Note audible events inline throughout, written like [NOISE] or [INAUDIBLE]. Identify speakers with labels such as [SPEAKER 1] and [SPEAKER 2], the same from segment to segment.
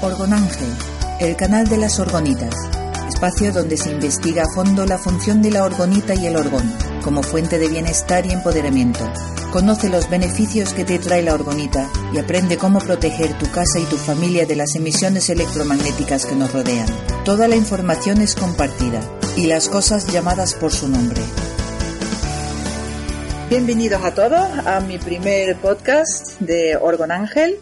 [SPEAKER 1] Orgonángel, el canal de las orgonitas, espacio donde se investiga a fondo la función de la orgonita y el orgón como fuente de bienestar y empoderamiento. Conoce los beneficios que te trae la orgonita y aprende cómo proteger tu casa y tu familia de las emisiones electromagnéticas que nos rodean. Toda la información es compartida y las cosas llamadas por su nombre. Bienvenidos a todos a mi primer podcast de Orgon Ángel.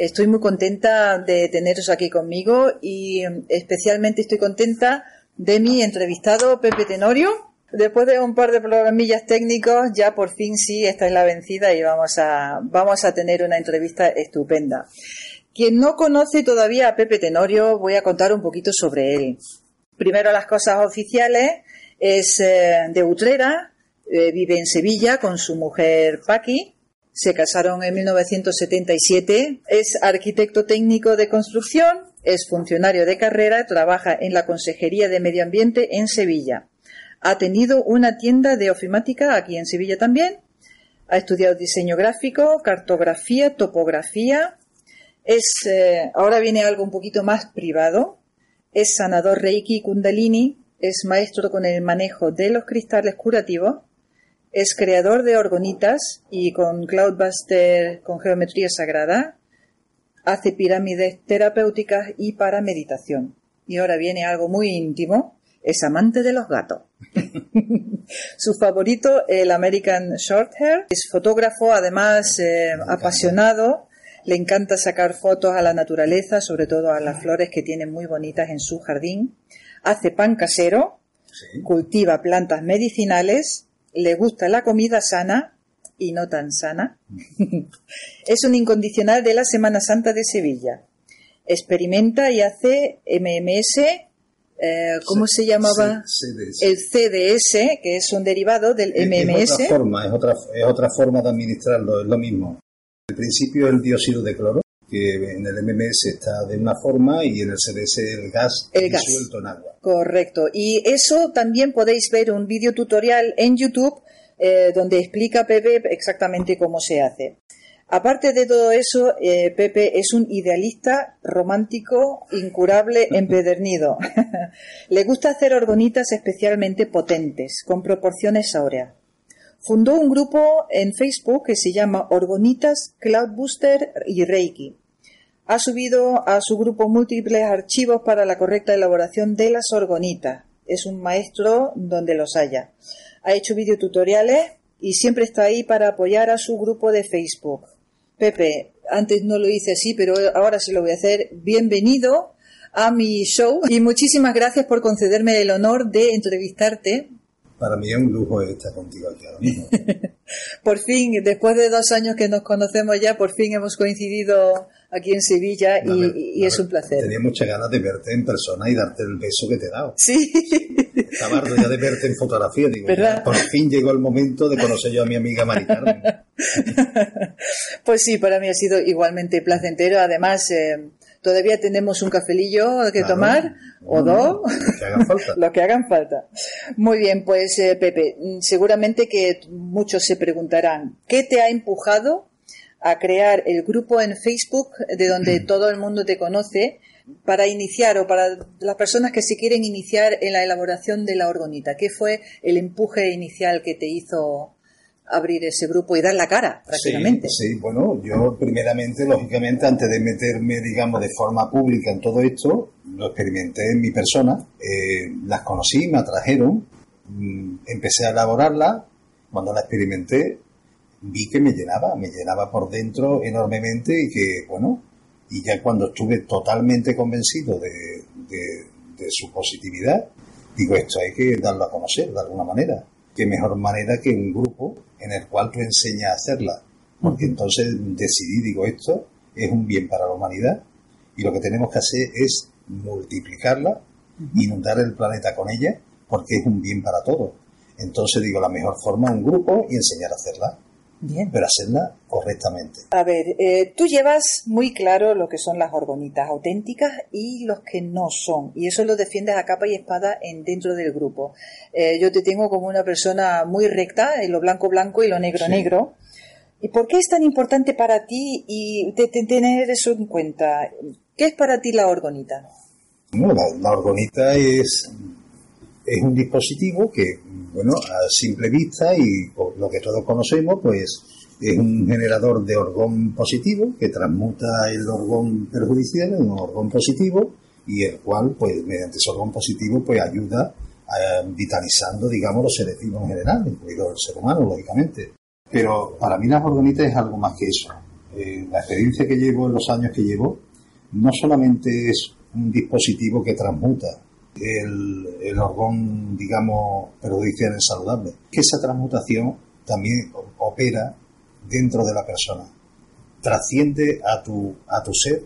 [SPEAKER 1] Estoy muy contenta de teneros aquí conmigo y especialmente estoy contenta de mi entrevistado Pepe Tenorio. Después de un par de programillas técnicos, ya por fin sí, esta es la vencida y vamos a, vamos a tener una entrevista estupenda. Quien no conoce todavía a Pepe Tenorio, voy a contar un poquito sobre él. Primero las cosas oficiales, es eh, de Utrera, eh, vive en Sevilla con su mujer Paqui, se casaron en 1977, es arquitecto técnico de construcción, es funcionario de carrera, trabaja en la Consejería de Medio Ambiente en Sevilla. Ha tenido una tienda de ofimática aquí en Sevilla también. Ha estudiado diseño gráfico, cartografía, topografía. Es, eh, ahora viene algo un poquito más privado. Es sanador Reiki Kundalini. Es maestro con el manejo de los cristales curativos. Es creador de orgonitas y con Cloudbuster con geometría sagrada. Hace pirámides terapéuticas y para meditación. Y ahora viene algo muy íntimo. Es amante de los gatos. [LAUGHS] Su favorito, el American Shorthair. Es fotógrafo, además eh, apasionado. Le encanta sacar fotos a la naturaleza, sobre todo a las flores que tiene muy bonitas en su jardín. Hace pan casero, cultiva plantas medicinales, le gusta la comida sana y no tan sana. [LAUGHS] es un incondicional de la Semana Santa de Sevilla. Experimenta y hace MMS eh, ¿cómo se llamaba? El CDS, que es un derivado del MMS.
[SPEAKER 2] Es otra forma, es otra, es otra forma de administrarlo, es lo mismo. El principio el dióxido de cloro, que en el MMS está de una forma y en el CDS el gas
[SPEAKER 1] el
[SPEAKER 2] disuelto en agua.
[SPEAKER 1] Correcto. Y eso también podéis ver un video tutorial en YouTube eh, donde explica Pepe exactamente cómo se hace. Aparte de todo eso, eh, Pepe es un idealista romántico, incurable, [LAUGHS] empedernido. [LAUGHS] Le gusta hacer orgonitas especialmente potentes, con proporciones áureas. Fundó un grupo en Facebook que se llama Orgonitas, Cloudbooster y Reiki. Ha subido a su grupo múltiples archivos para la correcta elaboración de las orgonitas. Es un maestro donde los haya. Ha hecho videotutoriales y siempre está ahí para apoyar a su grupo de Facebook. Pepe, antes no lo hice así, pero ahora sí lo voy a hacer. Bienvenido a mi show y muchísimas gracias por concederme el honor de entrevistarte.
[SPEAKER 2] Para mí es un lujo estar contigo aquí ahora mismo. [LAUGHS]
[SPEAKER 1] por fin, después de dos años que nos conocemos ya, por fin hemos coincidido aquí en Sevilla y, es un placer.
[SPEAKER 2] Tenía muchas ganas de verte en persona y darte el beso que te he dado.
[SPEAKER 1] Sí.
[SPEAKER 2] Estaba ya de verte en fotografía. Digo, por fin llegó el momento de conocer yo a mi amiga Mari Carmen. [LAUGHS]
[SPEAKER 1] pues sí, para mí ha sido igualmente placentero. Además, eh, todavía tenemos un cafelillo que tomar o dos,
[SPEAKER 2] lo que hagan falta. [LAUGHS]
[SPEAKER 1] lo que hagan falta. Muy bien, pues eh, Pepe, seguramente que muchos se preguntarán, ¿qué te ha empujado a crear el grupo en Facebook de donde todo el mundo te conoce para iniciar o para las personas que se quieren iniciar en la elaboración de la orgonita? ¿Qué fue el empuje inicial que te hizo abrir ese grupo y dar la cara prácticamente?
[SPEAKER 2] Sí, bueno, yo primeramente, lógicamente, antes de meterme, digamos, de forma pública en todo esto, lo experimenté en mi persona, eh, las conocí, me atrajeron, mm, empecé a elaborarla, cuando la experimenté, vi que me llenaba, me llenaba por dentro enormemente y que, bueno, y ya cuando estuve totalmente convencido de, de, su positividad, digo, esto hay que darlo a conocer de alguna manera. Qué mejor manera que un grupo en el cual tú enseñas a hacerla. Porque entonces decidí, digo, esto es un bien para la humanidad. Y lo que tenemos que hacer es multiplicarla, inundar el planeta con ella, porque es un bien para todos. Entonces digo, la mejor forma es un grupo y enseñar a hacerla.
[SPEAKER 1] Bien.
[SPEAKER 2] Pero hacerla correctamente.
[SPEAKER 1] A ver, eh, tú llevas muy claro lo que son las orgonitas auténticas y los que no son. Y eso lo defiendes a capa y espada en, dentro del grupo. Eh, yo te tengo como una persona muy recta, en lo blanco blanco y lo negro
[SPEAKER 2] Sí.
[SPEAKER 1] negro. ¿Y por qué es tan importante para ti y te- te- tener eso en cuenta? ¿Qué es para ti la orgonita?
[SPEAKER 2] Bueno, la, la orgonita es, es un dispositivo que, bueno, a simple vista y lo que todos conocemos, pues es un generador de orgón positivo que transmuta el orgón perjudicial en un orgón positivo y el cual, pues mediante ese orgón positivo, pues ayuda a, vitalizando, digamos, los seres vivos en general, incluido el ser humano, lógicamente. Pero para mí las orgonitas es algo más que eso. Eh, la experiencia que llevo en los años que llevo no solamente es un dispositivo que transmuta el, orgón, digamos, perjudicial en saludable, que esa transmutación también opera dentro de la persona, trasciende a tu, a tu ser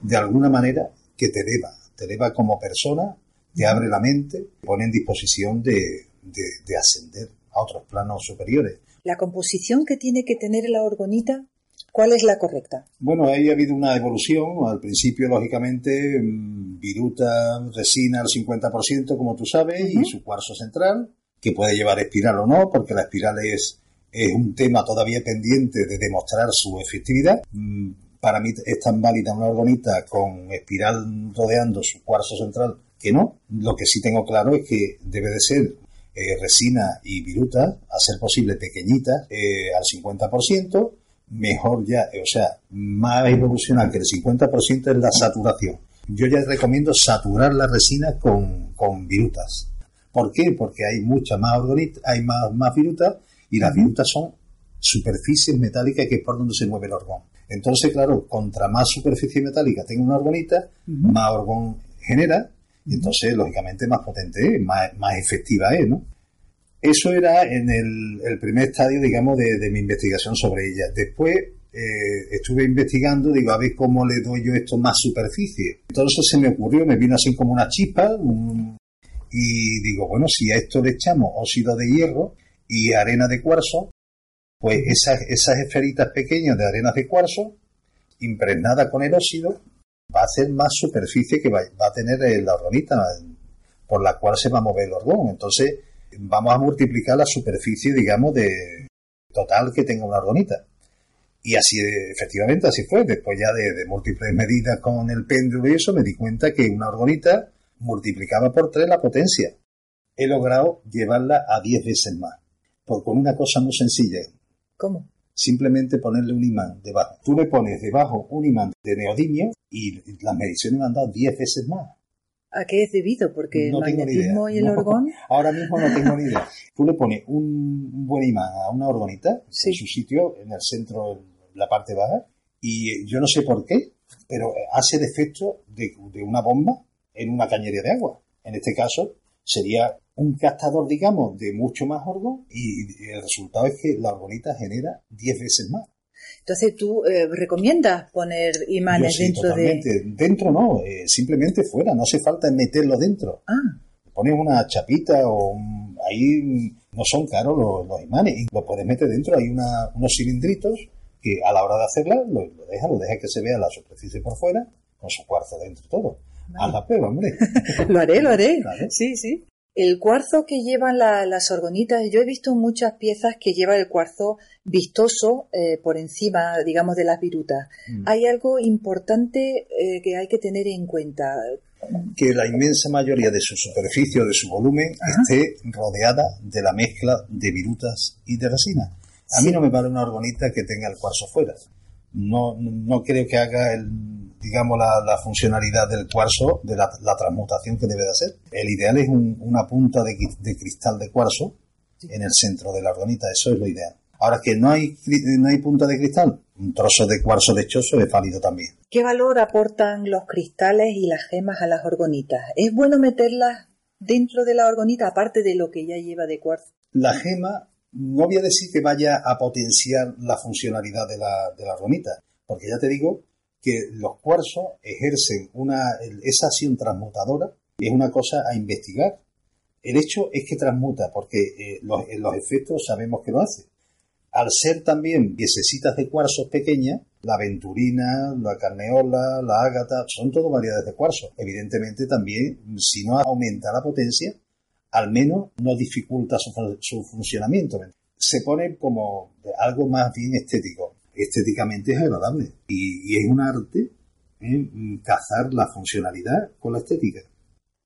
[SPEAKER 2] de alguna manera que te eleva, te eleva como persona, te abre la mente, pone en disposición de, de ascender a otros planos superiores.
[SPEAKER 1] La composición que tiene que tener la orgonita, ¿cuál es la correcta?
[SPEAKER 2] Bueno, ahí ha habido una evolución. Al principio, lógicamente, viruta, resina al 50%, como tú sabes, y su cuarzo central, que puede llevar espiral o no, porque la espiral es, es un tema todavía pendiente de demostrar su efectividad. Mm, Para mí es tan válida una orgonita con espiral rodeando su cuarzo central que no. Lo que sí tengo claro es que debe de ser eh, resina y viruta, a ser posible pequeñitas, eh, al 50%, mejor ya, o sea, más evolucional que el 50% es la saturación. Yo ya recomiendo saturar la resina con, con virutas. ¿Por qué? Porque hay mucha más hay más, más virutas y las virutas son superficies metálicas que es por donde se mueve el orgón. Entonces, claro, contra más superficie metálica tenga una orgonita, más orgón genera y entonces, lógicamente, más potente es, más, más efectiva es, ¿no? Eso era en el, primer estadio, digamos, de, mi investigación sobre ella. Después eh, estuve investigando, digo, a ver cómo le doy yo esto más superficie. Entonces se me ocurrió, me vino así como una chispa, y digo, bueno, si a esto le echamos óxido de hierro y arena de cuarzo, pues esas, esferitas pequeñas de arena de cuarzo, impregnadas con el óxido, va a hacer más superficie que va, a tener la orgonita, por la cual se va a mover el orgón. Entonces, vamos a multiplicar la superficie, digamos, de total que tenga una orgonita. Y así, efectivamente, así fue. Después ya de, de múltiples medidas con el péndulo y eso, me di cuenta que una orgonita multiplicaba por tres la potencia. He logrado llevarla a 10 veces más. Por, con una cosa muy sencilla.
[SPEAKER 1] ¿Cómo?
[SPEAKER 2] Simplemente ponerle un imán debajo. Tú le pones debajo un imán de neodimio y las mediciones me han dado 10 veces más.
[SPEAKER 1] ¿A qué es debido? Porque
[SPEAKER 2] No
[SPEAKER 1] el magnetismo y el
[SPEAKER 2] No, [LAUGHS]
[SPEAKER 1] orgón.
[SPEAKER 2] Ahora mismo no tengo ni idea. Tú le pones un, buen imán a una orgonita
[SPEAKER 1] Sí.
[SPEAKER 2] en su sitio, en el centro, en la parte baja, y eh, yo no sé por qué, pero hace el efecto de, de una bomba en una cañería de agua. En este caso sería un captador, digamos, de mucho más orgón y el resultado es que la orgonita genera 10 veces más.
[SPEAKER 1] Entonces tú eh, recomiendas poner imanes
[SPEAKER 2] sí,
[SPEAKER 1] dentro de...
[SPEAKER 2] totalmente. Dentro no, eh, simplemente fuera, no hace falta meterlo dentro.
[SPEAKER 1] Ah,
[SPEAKER 2] pones una chapita o un- ahí no son caros los, los imanes y lo puedes meter dentro hay una- unos cilindritos que a la hora de hacerla lo, lo deja lo deja que se vea la superficie por fuera con su cuarzo dentro y todo haz la prueba hombre [LAUGHS]
[SPEAKER 1] lo haré, lo haré. Sí, sí. El cuarzo que llevan la- las orgonitas, yo he visto muchas piezas que lleva el cuarzo vistoso eh, por encima, digamos, de las virutas.
[SPEAKER 2] Mm.
[SPEAKER 1] Hay algo importante eh, que hay que tener en cuenta.
[SPEAKER 2] que la inmensa mayoría de su superficie o de su volumen esté rodeada de la mezcla de virutas y de resina a mí no me vale una orgonita que tenga el cuarzo fuera no, no creo que haga el, digamos la, la funcionalidad del cuarzo de la, la transmutación que debe de hacer. El ideal es un- una punta de, cri- de cristal de cuarzo en el centro de la orgonita, eso es lo ideal. Ahora que no hay, no hay punta de cristal, un trozo de cuarzo lechoso es válido también.
[SPEAKER 1] ¿Qué valor aportan los cristales y las gemas a las orgonitas? ¿Es bueno meterlas dentro de la orgonita, aparte de lo que ya lleva de cuarzo?
[SPEAKER 2] La gema, no voy a decir que vaya a potenciar la funcionalidad de la, de la orgonita, porque ya te digo que los cuarzos ejercen una, esa acción transmutadora, es una cosa a investigar. El hecho es que transmuta, porque eh, los, los efectos sabemos que lo hace. Al ser también piececitas de cuarzos pequeñas, la aventurina, la carneola, la ágata, son todo variedades de cuarzo. Evidentemente también, si no aumenta la potencia, al menos no dificulta su, funcionamiento. Se pone como algo más bien estético. Estéticamente es agradable y, es un arte ¿eh? cazar la funcionalidad con la estética.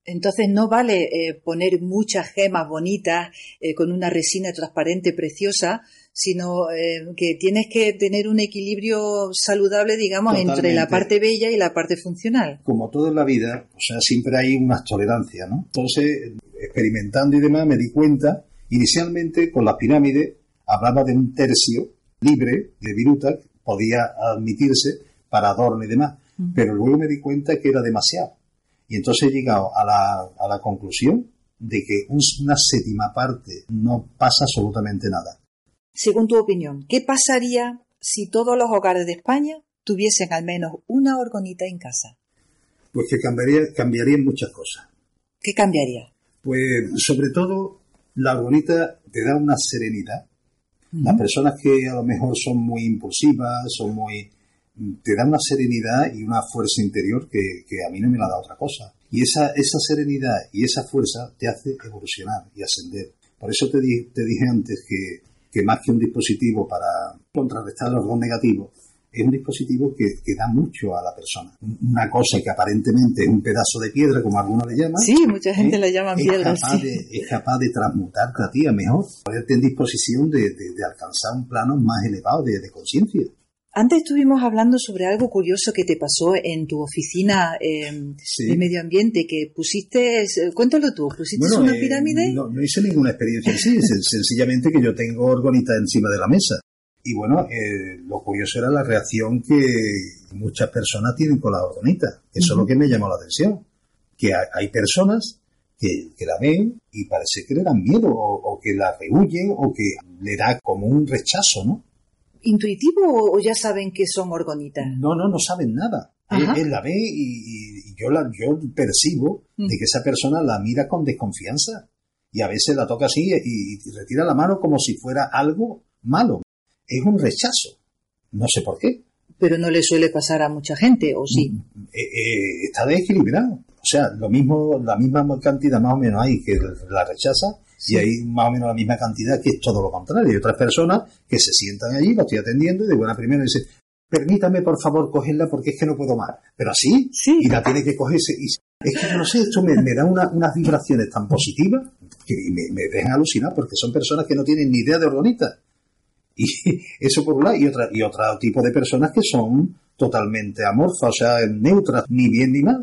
[SPEAKER 1] Entonces no vale eh, poner muchas gemas bonitas eh, con una resina transparente preciosa, sino eh, que tienes que tener un equilibrio saludable, digamos, entre la parte bella y la parte funcional.
[SPEAKER 2] Como todo en la vida, o sea, siempre hay unas tolerancias, ¿no? Entonces, experimentando y demás, me di cuenta, inicialmente con las pirámides hablaba de un tercio libre de viruta, podía admitirse para adorno y demás, pero luego me di cuenta que era demasiado y entonces he llegado a la, a la conclusión de que una séptima parte no pasa absolutamente nada.
[SPEAKER 1] Según tu opinión, ¿qué pasaría si todos los hogares de España tuviesen al menos una orgonita en casa?
[SPEAKER 2] Pues que cambiaría, cambiarían muchas cosas.
[SPEAKER 1] ¿Qué cambiaría?
[SPEAKER 2] Pues sobre todo la orgonita te da una serenidad. Las personas que a lo mejor son muy impulsivas, son muy te da una serenidad y una fuerza interior que, a mí no me la da otra cosa. Y esa, esa serenidad y esa fuerza te hace evolucionar y ascender. Por eso te, te dije antes que, que, más que un dispositivo para contrarrestar los dos negativos, es un dispositivo que, que, da mucho a la persona. Una cosa que aparentemente es un pedazo de piedra, como algunos le llaman.
[SPEAKER 1] Sí, mucha gente ¿eh? le llama piedra.
[SPEAKER 2] Capaz de, es capaz de transmutarte a ti a mejor, ponerte en disposición de, de, alcanzar un plano más elevado de, de conciencia.
[SPEAKER 1] Antes estuvimos hablando sobre algo curioso que te pasó en tu oficina em, de medio ambiente, que pusiste, cuéntalo tú, ¿pusiste una eh, pirámide?
[SPEAKER 2] No, no, hice ninguna experiencia así, sencillamente que yo tengo orgonita encima de la mesa. Y bueno, eh, lo curioso era la reacción que muchas personas tienen con la orgonita. Eso es lo que me llamó la atención. Que hay, personas que, la ven y parece que le dan miedo o, o que la rehuyen o que le da como un rechazo, ¿no?
[SPEAKER 1] intuitivo o ya saben que son orgonitas?
[SPEAKER 2] No, no, no saben nada. Él, la ve y, yo, la, yo percibo de mm. que esa persona la mira con desconfianza y a veces la toca así y, retira la mano como si fuera algo malo. Es un rechazo. No sé por qué.
[SPEAKER 1] Pero no le suele pasar a mucha gente, ¿o sí? Mm,
[SPEAKER 2] eh, eh, está desequilibrado. O sea, lo mismo, la misma cantidad más o menos hay que la rechaza y hay más o menos la misma cantidad que es todo lo contrario. Hay otras personas que se sientan allí, lo estoy atendiendo y de buena primera dicen, permítame por favor cogerla porque es que no puedo más. Pero así, y la tiene que cogerse. Y es que no sé, esto me, da unas vibraciones tan positivas que me, me dejan alucinar porque son personas que no tienen ni idea de organita. Y [LAUGHS] eso por un lado, y, otra, y otro tipo de personas que son totalmente amorfas, o sea, neutras, ni bien ni mal,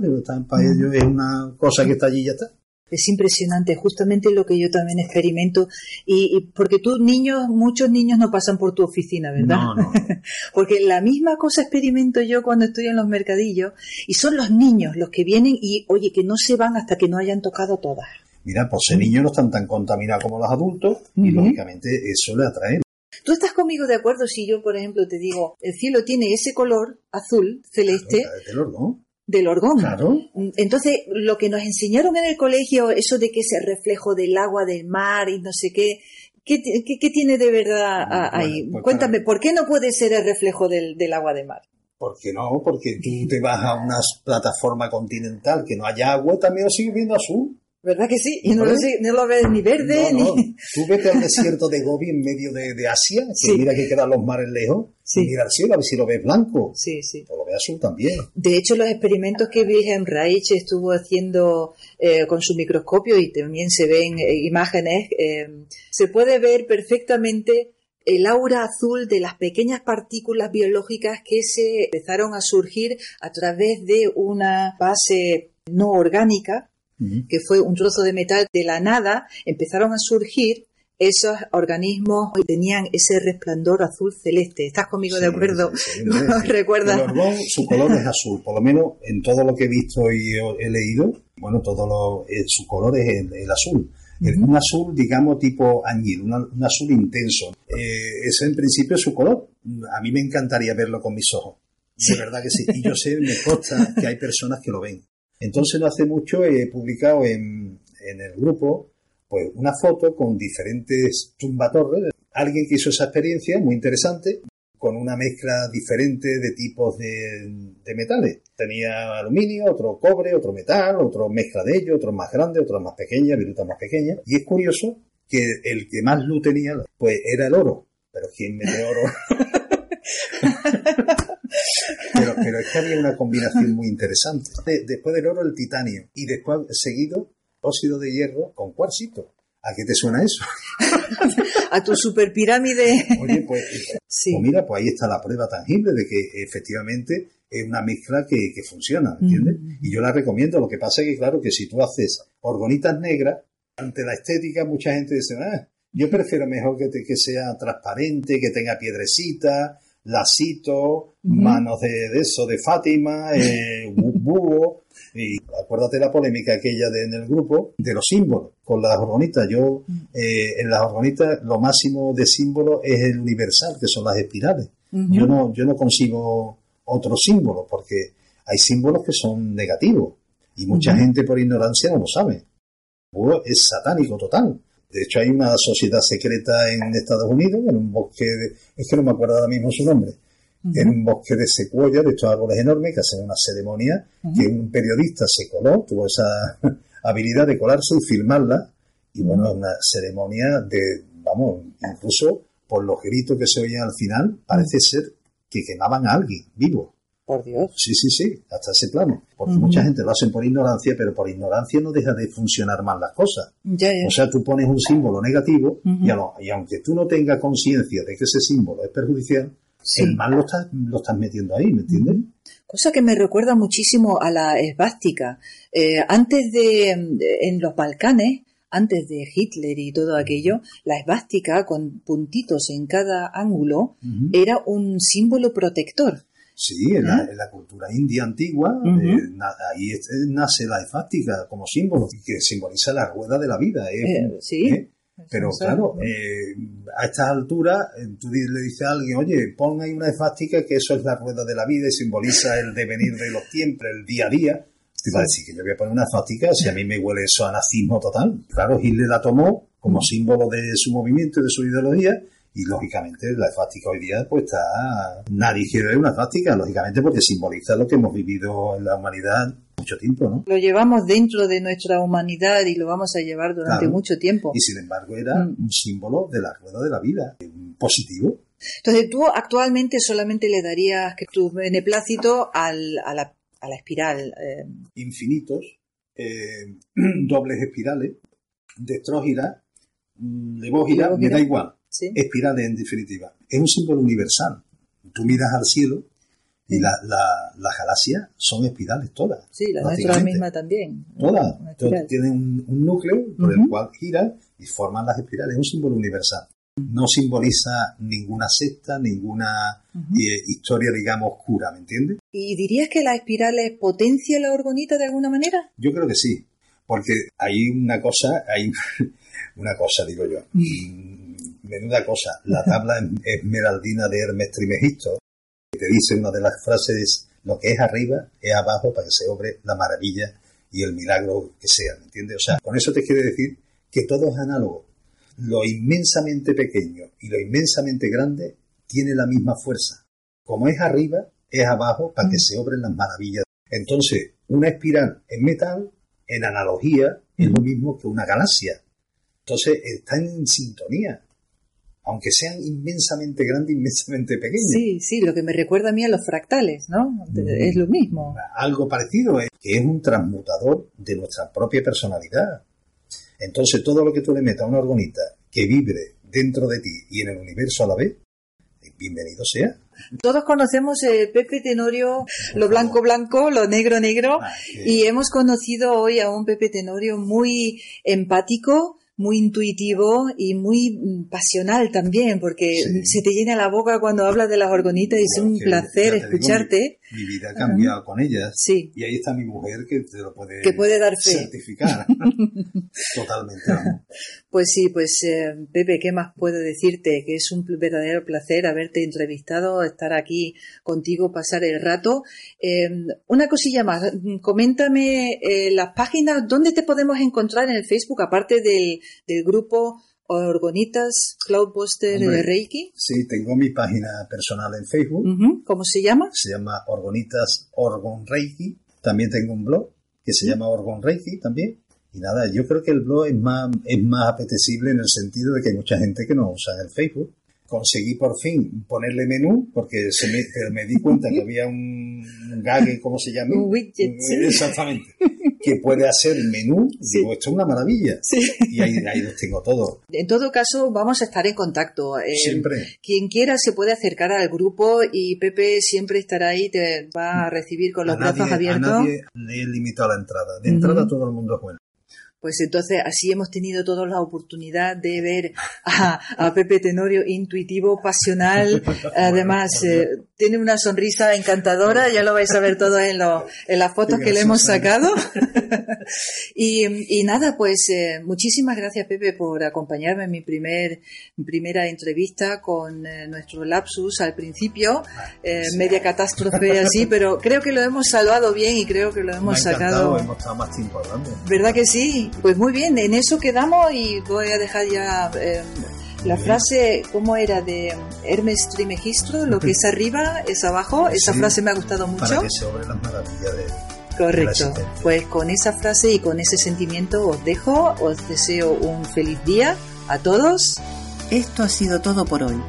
[SPEAKER 2] para ellos es una cosa que está allí y ya está
[SPEAKER 1] es impresionante, justamente lo que yo también experimento. Y, porque tú, niños, muchos niños no pasan por tu oficina, ¿verdad?
[SPEAKER 2] No, no. [LAUGHS]
[SPEAKER 1] porque la misma cosa experimento yo cuando estoy en los mercadillos y son los niños los que vienen y, oye, que no se van hasta que no hayan tocado todas.
[SPEAKER 2] Mira, pues ese niños no están tan contaminados como los adultos y lógicamente eso le atrae.
[SPEAKER 1] ¿Tú estás conmigo de acuerdo si yo, por ejemplo, te digo, el cielo tiene ese color azul, celeste?
[SPEAKER 2] Claro,
[SPEAKER 1] del orgón.
[SPEAKER 2] Claro.
[SPEAKER 1] Entonces, lo que nos enseñaron en el colegio, eso de que es el reflejo del agua, del mar y no sé qué, ¿qué, qué, tiene de verdad ahí? Pues Cuéntame, ¿por qué no puede ser el reflejo del, del agua de mar?
[SPEAKER 2] ¿Por qué no? Porque tú te vas a una plataforma continental que no haya agua, también lo sigues viendo azul.
[SPEAKER 1] ¿Verdad que sí? Y no, lo, no lo, ves ni verde ni...
[SPEAKER 2] Tú vete al desierto de Gobi en medio de, de Asia, que mira que quedan los mares lejos, y mira al cielo a ver si lo ves blanco.
[SPEAKER 1] Sí, sí.
[SPEAKER 2] O lo ves azul también.
[SPEAKER 1] De hecho, los experimentos que Wilhelm Reich estuvo haciendo eh, con su microscopio, y también se ven eh, imágenes, eh, se puede ver perfectamente el aura azul de las pequeñas partículas biológicas que se empezaron a surgir a través de una base no orgánica que fue un trozo de metal de la nada, empezaron a surgir esos organismos que tenían ese resplandor azul celeste. ¿Estás conmigo de acuerdo? [LAUGHS] ¿No recuerdas?
[SPEAKER 2] El orgón, su color es azul, por lo menos en todo lo que he visto y he leído, bueno, todo lo, eh, su color es el, azul. Un azul, digamos, tipo añil, un, azul intenso. Eh, ese en principio es su color. A mí me encantaría verlo con mis ojos. De verdad que sí. Y yo sé, me consta que hay personas que lo ven. Entonces, no hace mucho he publicado en, el grupo pues una foto con diferentes tumbatorres. Alguien que hizo esa experiencia, muy interesante, con una mezcla diferente de tipos de, de, metales. Tenía aluminio, otro cobre, otro metal, otro mezcla de ellos, otros más grandes, otros más pequeñas, virutas más pequeñas. Y es curioso que el que más luz tenía, pues era el oro. Pero ¿quién mete oro? [LAUGHS] pero, pero, es que había una combinación muy interesante. después del oro, el titanio. Y después, seguido, óxido de hierro con cuarcito. ¿A qué te suena eso? [LAUGHS]
[SPEAKER 1] a tu super pirámide.
[SPEAKER 2] Oye, pues, pues, mira, pues ahí está la prueba tangible de que efectivamente es una mezcla que, funciona, ¿entiendes? Y yo la recomiendo. Lo que pasa es que, claro, que si tú haces orgonitas negras, ante la estética mucha gente dice, ah, yo prefiero mejor que, que sea transparente, que tenga piedrecita, lacito, manos de, eso, de Fátima, eh, [LAUGHS] búho. Y acuérdate la polémica aquella de, en el grupo de los símbolos con las orgonitas. Yo, eh, en las orgonitas, lo máximo de símbolo es el universal, que son las espirales. Yo no, yo no consigo otros símbolos, porque hay símbolos que son negativos. Y mucha gente por ignorancia no lo sabe. búho es satánico total. De hecho, hay una sociedad secreta en Estados Unidos, en un bosque, de, es que no me acuerdo ahora mismo su nombre, en un bosque de secuoya, de estos árboles enormes, que hacen una ceremonia, que un periodista se coló, tuvo esa [LAUGHS] habilidad de colarse y filmarla, y bueno, es una ceremonia de, vamos, incluso por los gritos que se oían al final, parece ser que quemaban a alguien vivo.
[SPEAKER 1] Por Dios.
[SPEAKER 2] Sí, sí, sí, hasta ese plano. Porque mucha gente lo hacen por ignorancia, pero por ignorancia no deja de funcionar mal las cosas. O sea, tú pones un símbolo negativo y, aunque tú no tengas conciencia de que ese símbolo es perjudicial, el mal lo estás, lo estás metiendo ahí, ¿me entiendes?
[SPEAKER 1] Cosa que me recuerda muchísimo a la esvástica. Eh, antes de, en los Balcanes, antes de Hitler y todo aquello, la esvástica con puntitos en cada ángulo era un símbolo protector.
[SPEAKER 2] Sí, en, la, cultura india antigua, eh, ahí nace la esfástica como símbolo, que simboliza la rueda de la vida. ¿eh?
[SPEAKER 1] eh sí. ¿eh?
[SPEAKER 2] Pero claro, a estas alturas tú le dices a alguien, oye, pon ahí una esfástica que eso es la rueda de la vida y simboliza el devenir de los tiempos, el día a día. Te va a decir que yo voy a poner una esfástica si a mí me huele eso a nazismo total. Claro, Hitler la tomó como símbolo de su movimiento y de su ideología y lógicamente la esfástica hoy día pues está nadie quiere ver una esfástica lógicamente porque simboliza lo que hemos vivido en la humanidad mucho tiempo ¿no?
[SPEAKER 1] lo llevamos dentro de nuestra humanidad y lo vamos a llevar durante mucho tiempo
[SPEAKER 2] y sin embargo era mm. un símbolo de la rueda de la vida positivo
[SPEAKER 1] entonces tú actualmente solamente le darías que tu beneplácito al, a, la, a la espiral
[SPEAKER 2] eh. infinitos eh, [CLEARS THROAT] dobles espirales de estrógira mm, de bógira me da igual espirales en definitiva. Es un símbolo universal. Tú miras al cielo y la, las galaxias son espirales todas.
[SPEAKER 1] Sí, la nuestra misma también.
[SPEAKER 2] Todas. tienen un, núcleo por el cual giran y forman las espirales. Es un símbolo universal. No simboliza ninguna secta, ninguna eh, historia, digamos, oscura, ¿me entiendes?
[SPEAKER 1] ¿Y dirías que la espirales potencia la orgonita de alguna manera?
[SPEAKER 2] Yo creo que sí, porque hay una cosa, hay [LAUGHS] una cosa, digo yo, menuda cosa, la tabla esmeraldina de Hermes Trimegisto, que te dice una de las frases, lo que es arriba es abajo para que se obre la maravilla y el milagro que sea, ¿me entiendes? O sea, con eso te quiere decir que todo es análogo. Lo inmensamente pequeño y lo inmensamente grande tiene la misma fuerza. Como es arriba, es abajo para que se obren las maravillas. Entonces, una espiral en metal, en analogía, es lo mismo que una galaxia. Entonces, está en sintonía aunque sean inmensamente grandes, inmensamente pequeños.
[SPEAKER 1] Sí, sí, lo que me recuerda a mí a los fractales, ¿no? Es lo mismo.
[SPEAKER 2] Algo parecido, es que es un transmutador de nuestra propia personalidad. Entonces, todo lo que tú le metas a una orgonita que vibre dentro de ti y en el universo a la vez, bienvenido sea.
[SPEAKER 1] Todos conocemos el Pepe Tenorio, lo blanco blanco, lo negro negro, ah, y hemos conocido hoy a un Pepe Tenorio muy empático, muy intuitivo y muy mm, pasional también, porque se te llena la boca cuando hablas de las orgonitas y es un placer escucharte.
[SPEAKER 2] mi, vida ha cambiado con ellas. Sí. Y ahí está mi mujer que te lo puede,
[SPEAKER 1] que puede dar fe.
[SPEAKER 2] certificar. [LAUGHS] Totalmente.
[SPEAKER 1] Pues sí, pues eh, Pepe, ¿qué más puedo decirte? Que es un verdadero placer haberte entrevistado, estar aquí contigo, pasar el rato. Eh, una cosilla más, coméntame eh, las páginas, ¿dónde te podemos encontrar en el Facebook, aparte del, del grupo Orgonitas Cloudbuster Reiki?
[SPEAKER 2] Sí, tengo mi página personal en Facebook.
[SPEAKER 1] ¿Cómo se llama?
[SPEAKER 2] Se llama Orgonitas Orgon Reiki. También tengo un blog que se llama Orgon Reiki también. Y nada, yo creo que el blog es más, es más apetecible en el sentido de que hay mucha gente que no usa el Facebook conseguí por fin ponerle menú, porque se me, me di cuenta que [LAUGHS] había un, gag, ¿cómo se llama?
[SPEAKER 1] Un widget.
[SPEAKER 2] Exactamente. [LAUGHS] Que puede hacer menú. Digo, esto es una maravilla. Y ahí, ahí los tengo todos.
[SPEAKER 1] En todo caso, vamos a estar en contacto.
[SPEAKER 2] Eh, siempre.
[SPEAKER 1] Quien quiera se puede acercar al grupo y Pepe siempre estará ahí, te va a recibir con los brazos abiertos. A
[SPEAKER 2] nadie le he limitado la entrada. De entrada todo el mundo es bueno.
[SPEAKER 1] Pues entonces así hemos tenido todos la oportunidad de ver a, Pepe Tenorio intuitivo, pasional, [LAUGHS] además eh, tiene una sonrisa encantadora, ya lo vais a ver todo en, en las fotos que le hemos sacado. [LAUGHS] y, nada, pues eh, muchísimas gracias Pepe por acompañarme en mi primer, primera entrevista con eh, nuestro lapsus al principio, media catástrofe así, [LAUGHS] pero creo que lo hemos salvado bien y creo que lo hemos sacado.
[SPEAKER 2] Hemos estado más tiempo hablando.
[SPEAKER 1] ¿Verdad que sí? Pues muy bien, en eso quedamos y voy a dejar ya em, la frase, ¿cómo era? De Hermes Trimegistro, lo que es arriba es abajo. Esa frase me ha gustado mucho.
[SPEAKER 2] Para que sobre las maravillas de...
[SPEAKER 1] Correcto. pues con esa frase y con ese sentimiento os dejo, os deseo un feliz día a todos. Esto ha sido todo por hoy.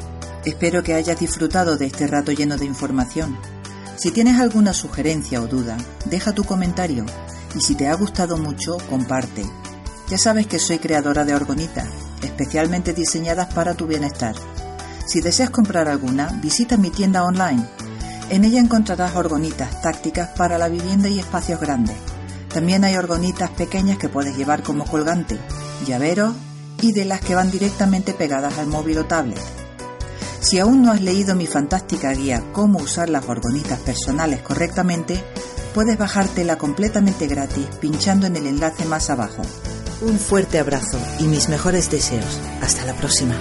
[SPEAKER 1] Espero que hayas disfrutado de este rato lleno de información. Si tienes alguna sugerencia o duda, deja tu comentario y si te ha gustado mucho, comparte. Ya sabes que soy creadora de orgonitas, especialmente diseñadas para tu bienestar. Si deseas comprar alguna, visita mi tienda online. En ella encontrarás orgonitas tácticas para la vivienda y espacios grandes. También hay orgonitas pequeñas que puedes llevar como colgante, llaveros y de las que van directamente pegadas al móvil o tablet. Si aún no has leído mi fantástica guía Cómo usar las orgonitas personales correctamente, puedes bajártela completamente gratis pinchando en el enlace más abajo. Un fuerte abrazo y mis mejores deseos. Hasta la próxima.